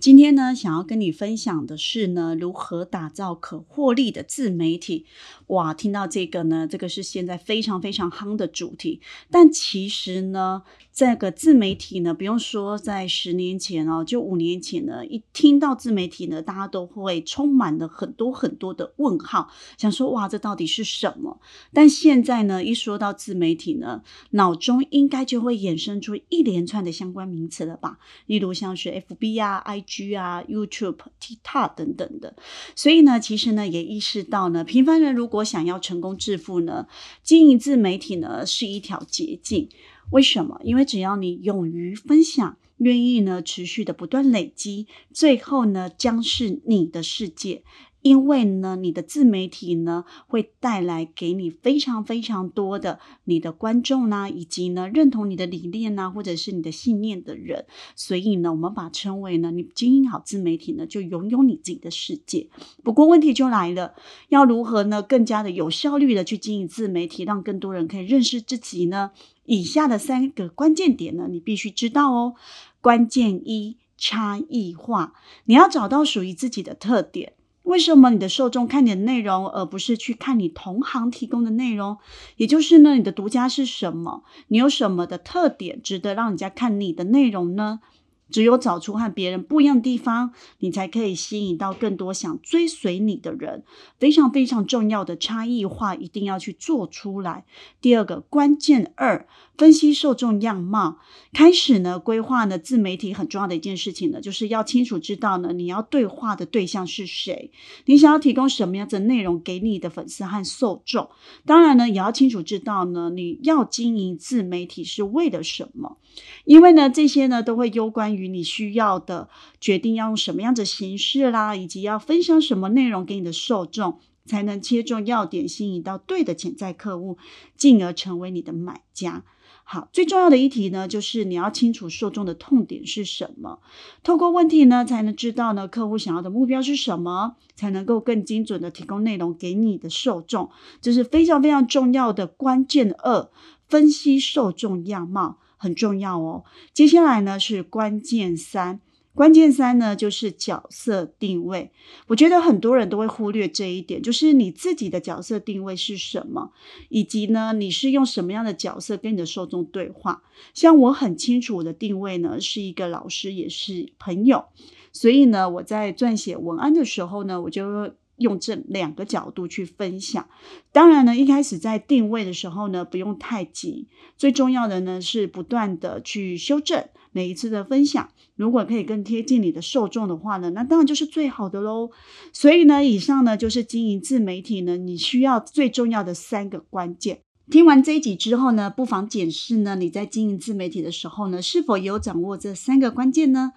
今天呢，想要跟你分享的是呢，如何打造可获利的自媒体。哇，听到这个呢，这个是现在非常非常夯的主题。但其实呢，这个自媒体呢，不用说，在十年前哦，就五年前呢，一听到自媒体呢，大家都会充满了很多很多的问号，想说哇，这到底是什么？但现在呢，一说到自媒体呢，脑中应该就会衍生出一连串的相关名词了吧？例如像是 FB 啊、I。G 啊，YouTube、TikTok 等等的，所以呢，其实呢，也意识到呢，平凡人如果想要成功致富呢，经营自媒体呢是一条捷径。为什么？因为只要你勇于分享，愿意呢持续的不断累积，最后呢将是你的世界。因为呢，你的自媒体呢会带来给你非常非常多的你的观众呢，以及呢认同你的理念呢，或者是你的信念的人，所以呢，我们把称为呢，你经营好自媒体呢，就拥有你自己的世界。不过问题就来了，要如何呢更加的有效率的去经营自媒体，让更多人可以认识自己呢？以下的三个关键点呢，你必须知道哦。关键一，差异化，你要找到属于自己的特点。为什么你的受众看你的内容，而不是去看你同行提供的内容？也就是呢，你的独家是什么？你有什么的特点值得让人家看你的内容呢？只有找出和别人不一样的地方，你才可以吸引到更多想追随你的人。非常非常重要的差异化，一定要去做出来。第二个关键二，分析受众样貌。开始呢，规划呢，自媒体很重要的一件事情呢，就是要清楚知道呢，你要对话的对象是谁，你想要提供什么样的内容给你的粉丝和受众。当然呢，也要清楚知道呢，你要经营自媒体是为了什么，因为呢，这些呢，都会攸关。于你需要的决定要用什么样的形式啦，以及要分享什么内容给你的受众，才能切中要点，吸引到对的潜在客户，进而成为你的买家。好，最重要的一题呢，就是你要清楚受众的痛点是什么，透过问题呢，才能知道呢客户想要的目标是什么，才能够更精准的提供内容给你的受众。这是非常非常重要的关键二，分析受众样貌。很重要哦。接下来呢是关键三，关键三呢就是角色定位。我觉得很多人都会忽略这一点，就是你自己的角色定位是什么，以及呢你是用什么样的角色跟你的受众对话。像我很清楚我的定位呢是一个老师，也是朋友，所以呢我在撰写文案的时候呢，我就。用这两个角度去分享，当然呢，一开始在定位的时候呢，不用太急，最重要的呢是不断的去修正每一次的分享。如果可以更贴近你的受众的话呢，那当然就是最好的喽。所以呢，以上呢就是经营自媒体呢，你需要最重要的三个关键。听完这一集之后呢，不妨检视呢你在经营自媒体的时候呢，是否有掌握这三个关键呢？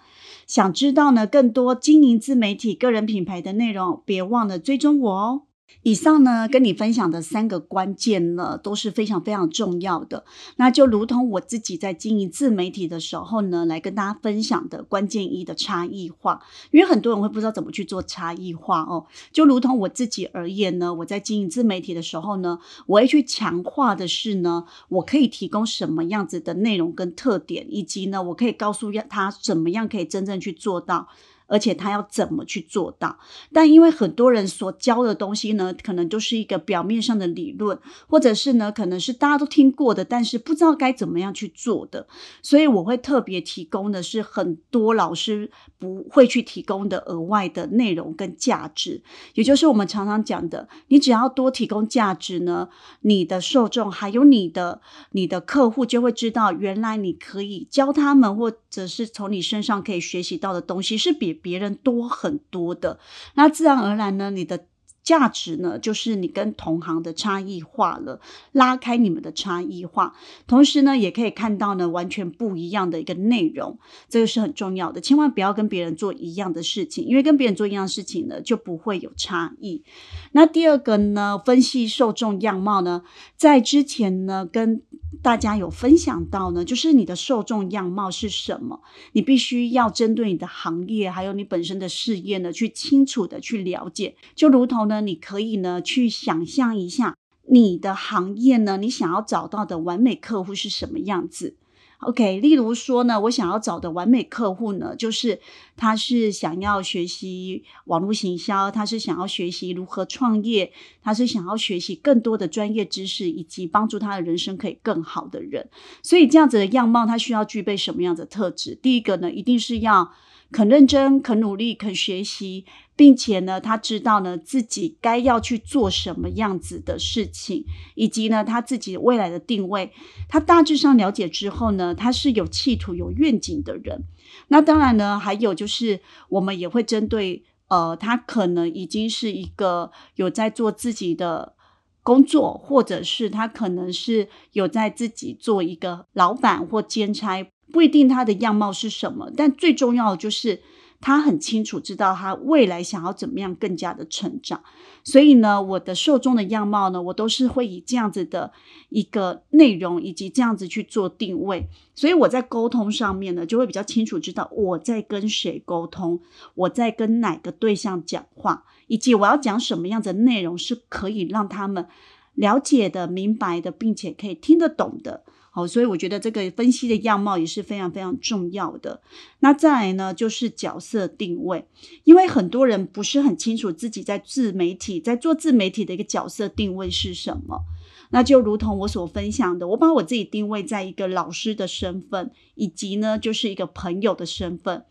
想知道呢更多经营自媒体个人品牌的内容，别忘了追踪我哦。以上呢，跟你分享的三个关键呢，都是非常非常重要的。那就如同我自己在经营自媒体的时候呢，来跟大家分享的关键一的差异化。因为很多人会不知道怎么去做差异化哦。就如同我自己而言呢，我在经营自媒体的时候呢，我会去强化的是呢，我可以提供什么样子的内容跟特点，以及呢，我可以告诉他怎么样可以真正去做到。而且他要怎么去做到？但因为很多人所教的东西呢，可能都是一个表面上的理论，或者是呢，可能是大家都听过的，但是不知道该怎么样去做的。所以我会特别提供的是很多老师不会去提供的额外的内容跟价值，也就是我们常常讲的，你只要多提供价值呢，你的受众还有你的你的客户就会知道，原来你可以教他们，或者是从你身上可以学习到的东西是比。别人多很多的，那自然而然呢，你的价值呢，就是你跟同行的差异化了，拉开你们的差异化，同时呢，也可以看到呢完全不一样的一个内容，这个是很重要的。千万不要跟别人做一样的事情，因为跟别人做一样事情呢，就不会有差异。那第二个呢，分析受众样貌呢，在之前呢跟大家有分享到呢，就是你的受众样貌是什么，你必须要针对你的行业还有你本身的事业呢，去清楚的去了解，就如同。呢，你可以呢去想象一下你的行业呢，你想要找到的完美客户是什么样子？OK，例如说呢，我想要找的完美客户呢，就是他是想要学习网络行销，他是想要学习如何创业，他是想要学习更多的专业知识，以及帮助他的人生可以更好的人。所以这样子的样貌，他需要具备什么样的特质？第一个呢，一定是要。肯认真、肯努力、肯学习，并且呢，他知道呢自己该要去做什么样子的事情，以及呢他自己未来的定位，他大致上了解之后呢，他是有企图、有愿景的人。那当然呢，还有就是我们也会针对，呃，他可能已经是一个有在做自己的工作，或者是他可能是有在自己做一个老板或兼差。不一定他的样貌是什么，但最重要的就是他很清楚知道他未来想要怎么样更加的成长。所以呢，我的受众的样貌呢，我都是会以这样子的一个内容以及这样子去做定位。所以我在沟通上面呢，就会比较清楚知道我在跟谁沟通，我在跟哪个对象讲话，以及我要讲什么样的内容是可以让他们了解的、明白的，并且可以听得懂的。好，所以我觉得这个分析的样貌也是非常非常重要的。那再来呢，就是角色定位，因为很多人不是很清楚自己在自媒体在做自媒体的一个角色定位是什么。那就如同我所分享的，我把我自己定位在一个老师的身份，以及呢，就是一个朋友的身份。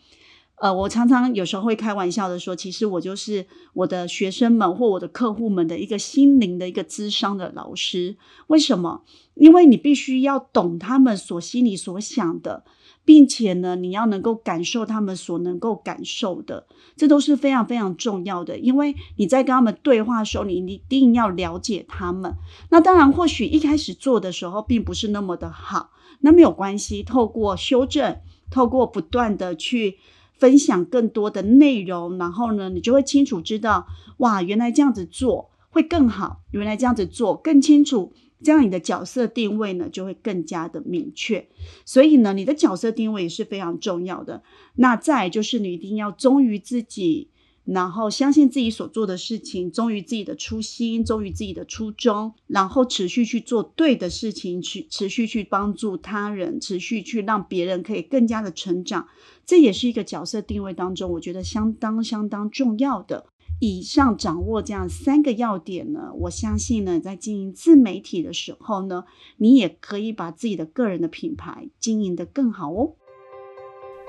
呃，我常常有时候会开玩笑的说，其实我就是我的学生们或我的客户们的一个心灵的一个智商的老师。为什么？因为你必须要懂他们所心里所想的，并且呢，你要能够感受他们所能够感受的，这都是非常非常重要的。因为你在跟他们对话的时候，你一定要了解他们。那当然，或许一开始做的时候并不是那么的好，那没有关系。透过修正，透过不断的去。分享更多的内容，然后呢，你就会清楚知道，哇，原来这样子做会更好，原来这样子做更清楚，这样你的角色定位呢就会更加的明确。所以呢，你的角色定位也是非常重要的。那再就是你一定要忠于自己。然后相信自己所做的事情，忠于自己的初心，忠于自己的初衷，然后持续去做对的事情，去持续去帮助他人，持续去让别人可以更加的成长。这也是一个角色定位当中，我觉得相当相当重要的。以上掌握这样三个要点呢，我相信呢，在经营自媒体的时候呢，你也可以把自己的个人的品牌经营得更好哦。